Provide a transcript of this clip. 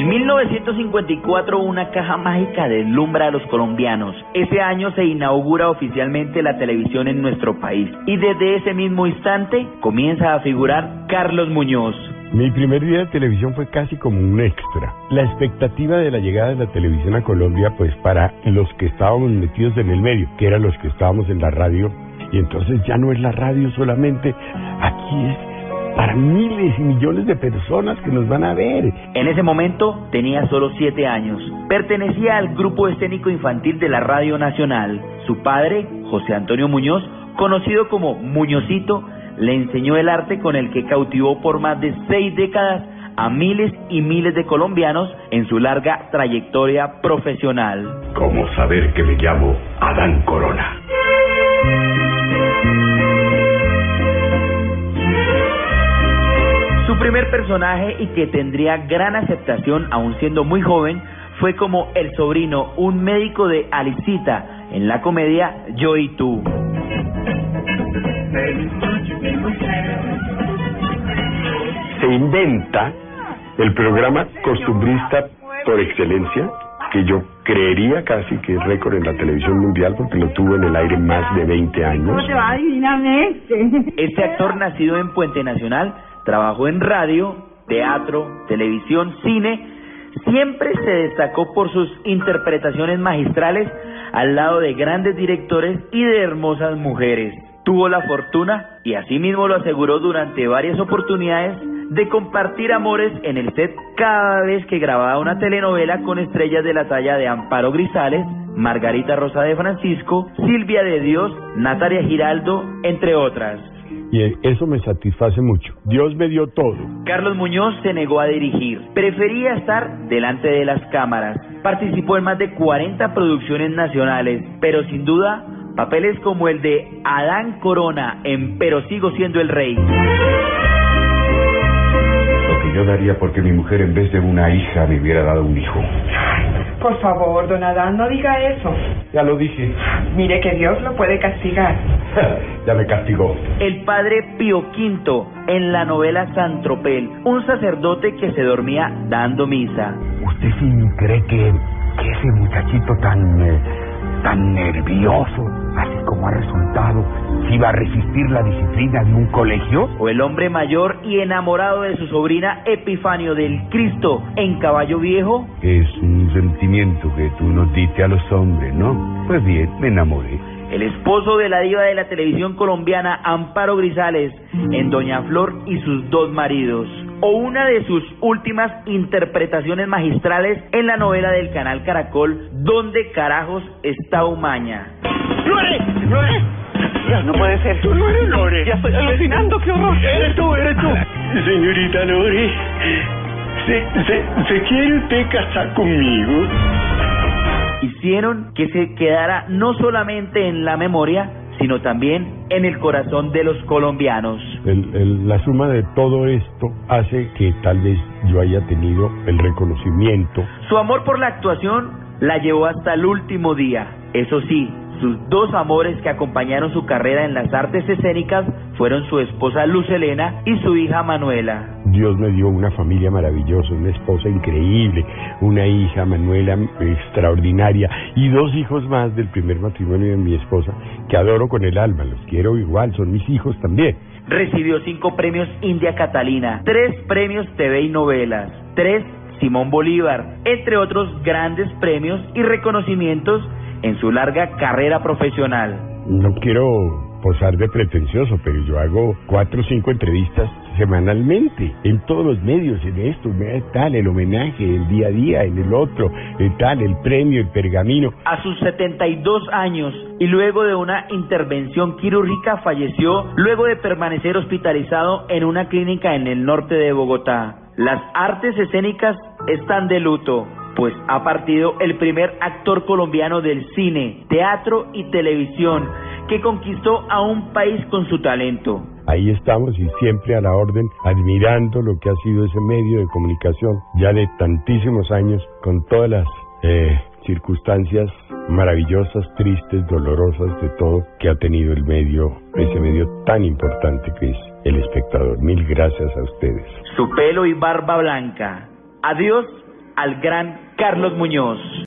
En 1954 una caja mágica deslumbra a los colombianos. Ese año se inaugura oficialmente la televisión en nuestro país y desde ese mismo instante comienza a figurar Carlos Muñoz. Mi primer día de televisión fue casi como un extra. La expectativa de la llegada de la televisión a Colombia, pues para los que estábamos metidos en el medio, que eran los que estábamos en la radio, y entonces ya no es la radio solamente, aquí es para miles y millones de personas que nos van a ver. En ese momento tenía solo siete años. Pertenecía al grupo escénico infantil de la Radio Nacional. Su padre, José Antonio Muñoz, conocido como Muñozito, le enseñó el arte con el que cautivó por más de seis décadas a miles y miles de colombianos en su larga trayectoria profesional. ¿Cómo saber que me llamo Adán Corona? Primer personaje y que tendría gran aceptación aún siendo muy joven fue como el sobrino, un médico de Alicita, en la comedia Yo y tú. Se inventa el programa costumbrista por excelencia, que yo creería casi que es récord en la televisión mundial porque lo tuvo en el aire más de 20 años. ¿Cómo te va divinamente? Este actor nacido en Puente Nacional trabajó en radio, teatro, televisión, cine, siempre se destacó por sus interpretaciones magistrales al lado de grandes directores y de hermosas mujeres. Tuvo la fortuna, y asimismo lo aseguró durante varias oportunidades, de compartir amores en el set cada vez que grababa una telenovela con estrellas de la talla de Amparo Grisales, Margarita Rosa de Francisco, Silvia de Dios, Natalia Giraldo, entre otras. Y eso me satisface mucho. Dios me dio todo. Carlos Muñoz se negó a dirigir. Prefería estar delante de las cámaras. Participó en más de 40 producciones nacionales, pero sin duda, papeles como el de Adán Corona en Pero sigo siendo el rey. Lo que yo daría porque mi mujer en vez de una hija me hubiera dado un hijo. Por favor, don Adán, no diga eso. Ya lo dije. Mire que Dios lo puede castigar. ya me castigó. El padre Pío V en la novela San Tropel, un sacerdote que se dormía dando misa. ¿Usted sí cree que, que ese muchachito tan, eh, tan nervioso, así como ha resultado, si va a resistir la disciplina de un colegio? O el hombre mayor y enamorado de su sobrina Epifanio del Cristo en Caballo Viejo. Es un sentimiento que tú nos diste a los hombres, ¿no? Pues bien, me enamoré. El esposo de la diva de la televisión colombiana Amparo Grisales en Doña Flor y sus dos maridos. O una de sus últimas interpretaciones magistrales en la novela del canal Caracol, ¿Dónde carajos está Umaña? ¡Lore! ¡Lore! No puede ser. Tú no eres Lore. Ya estoy alucinando, qué horror. Eres tú, eres tú. Señorita Lore, ¿se, se, ¿se quiere usted casar conmigo? hicieron que se quedara no solamente en la memoria, sino también en el corazón de los colombianos. El- el- la suma de todo esto hace que tal vez yo haya tenido el reconocimiento. Su amor por la actuación la llevó hasta el último día. Eso sí, sus dos amores que acompañaron su carrera en las artes escénicas fueron su esposa Luz Helena y su hija Manuela. Dios me dio una familia maravillosa, una esposa increíble, una hija, Manuela, extraordinaria, y dos hijos más del primer matrimonio de mi esposa, que adoro con el alma, los quiero igual, son mis hijos también. Recibió cinco premios India Catalina, tres premios TV y novelas, tres Simón Bolívar, entre otros grandes premios y reconocimientos en su larga carrera profesional. No quiero posar de pretencioso, pero yo hago cuatro o cinco entrevistas semanalmente, en todos los medios, en esto, tal, el homenaje, el día a día, en el otro, el tal, el premio, el pergamino. A sus 72 años y luego de una intervención quirúrgica falleció luego de permanecer hospitalizado en una clínica en el norte de Bogotá. Las artes escénicas están de luto, pues ha partido el primer actor colombiano del cine, teatro y televisión que conquistó a un país con su talento. Ahí estamos y siempre a la orden, admirando lo que ha sido ese medio de comunicación ya de tantísimos años, con todas las eh, circunstancias maravillosas, tristes, dolorosas de todo que ha tenido el medio, ese medio tan importante que es el espectador. Mil gracias a ustedes. su pelo y barba blanca. Adiós al gran Carlos Muñoz.